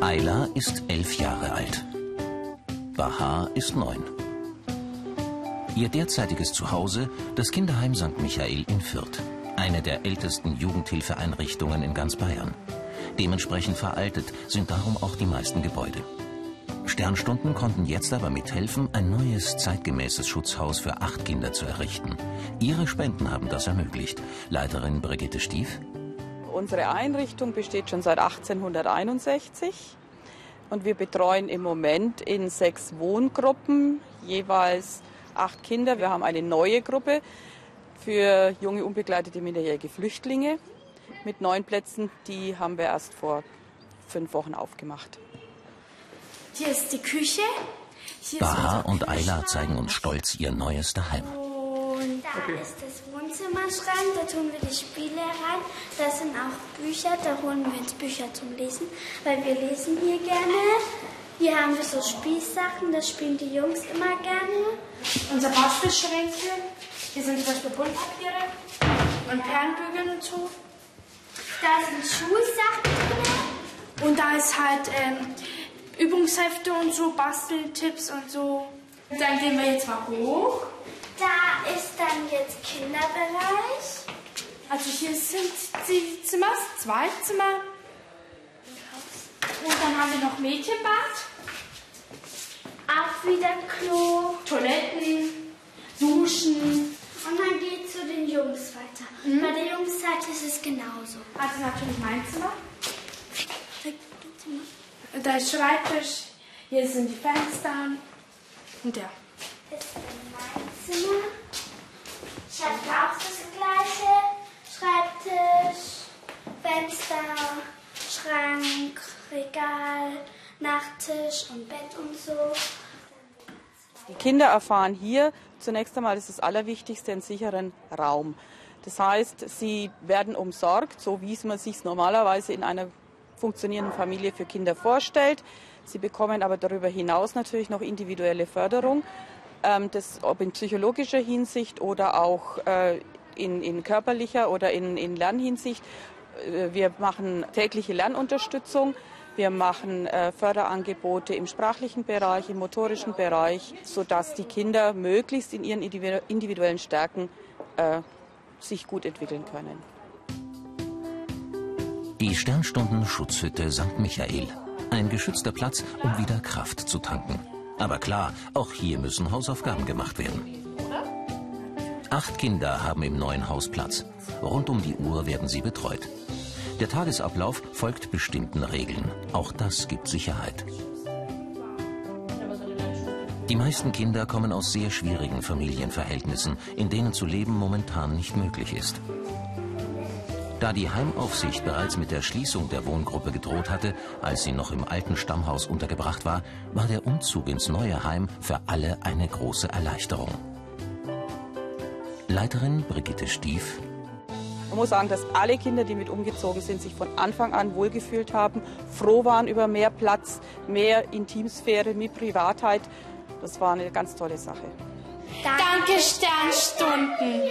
Ayla ist elf Jahre alt. Bahar ist neun. Ihr derzeitiges Zuhause das Kinderheim St. Michael in Fürth, eine der ältesten Jugendhilfeeinrichtungen in ganz Bayern. Dementsprechend veraltet sind darum auch die meisten Gebäude. Sternstunden konnten jetzt aber mithelfen, ein neues, zeitgemäßes Schutzhaus für acht Kinder zu errichten. Ihre Spenden haben das ermöglicht. Leiterin Brigitte Stief. Unsere Einrichtung besteht schon seit 1861 und wir betreuen im Moment in sechs Wohngruppen jeweils acht Kinder. Wir haben eine neue Gruppe für junge unbegleitete minderjährige Flüchtlinge mit neun Plätzen. Die haben wir erst vor fünf Wochen aufgemacht. Hier ist die Küche. Hier Baha und Ayla zeigen uns stolz ihr neues Daheim. Und da okay. ist das Wohnzimmerschrank, da tun wir die Spiele rein. Da sind auch Bücher, da holen wir uns Bücher zum Lesen, weil wir lesen hier gerne. Hier haben wir so Spielsachen, das spielen die Jungs immer gerne. Unser Bastelschränke, hier sind zum Beispiel Buntpapiere und Perlenbügel und so. Da sind Schulsachen drin. Und da ist halt ähm, Übungshefte und so, Basteltipps und so. Dann gehen wir jetzt mal hoch. Da ist dann jetzt Kinderbereich. Also hier sind die Zimmer, zwei Zimmer. Und dann haben wir noch Mädchenbad. Auch wieder Klo. Toiletten, Duschen. Und dann geht zu den Jungs weiter. Mhm. Bei der Jungsseite ist es genauso. Also natürlich mein Zimmer. Da ist Schreibtisch, hier sind die Fenster und der. Das ist mein Zimmer. Ich habe auch das gleiche. Schreibtisch, Fenster, Schrank, Regal, Nachttisch und Bett und so. Die Kinder erfahren hier zunächst einmal, das ist das Allerwichtigste, einen sicheren Raum. Das heißt, sie werden umsorgt, so wie es man sich normalerweise in einer funktionierenden Familie für Kinder vorstellt. Sie bekommen aber darüber hinaus natürlich noch individuelle Förderung, ähm, das, ob in psychologischer Hinsicht oder auch äh, in, in, körperlicher oder in, in Lernhinsicht. Äh, wir machen tägliche Lernunterstützung. Wir machen äh, Förderangebote im sprachlichen Bereich, im motorischen Bereich, sodass die Kinder möglichst in ihren individuellen Stärken äh, sich gut entwickeln können. Die Sternstunden-Schutzhütte St. Michael. Ein geschützter Platz, um wieder Kraft zu tanken. Aber klar, auch hier müssen Hausaufgaben gemacht werden. Acht Kinder haben im neuen Haus Platz. Rund um die Uhr werden sie betreut. Der Tagesablauf folgt bestimmten Regeln. Auch das gibt Sicherheit. Die meisten Kinder kommen aus sehr schwierigen Familienverhältnissen, in denen zu leben momentan nicht möglich ist. Da die Heimaufsicht bereits mit der Schließung der Wohngruppe gedroht hatte, als sie noch im alten Stammhaus untergebracht war, war der Umzug ins neue Heim für alle eine große Erleichterung. Leiterin Brigitte Stief. Man muss sagen, dass alle Kinder, die mit umgezogen sind, sich von Anfang an wohlgefühlt haben, froh waren über mehr Platz, mehr Intimsphäre, mehr Privatheit. Das war eine ganz tolle Sache. Danke, Sternstunden.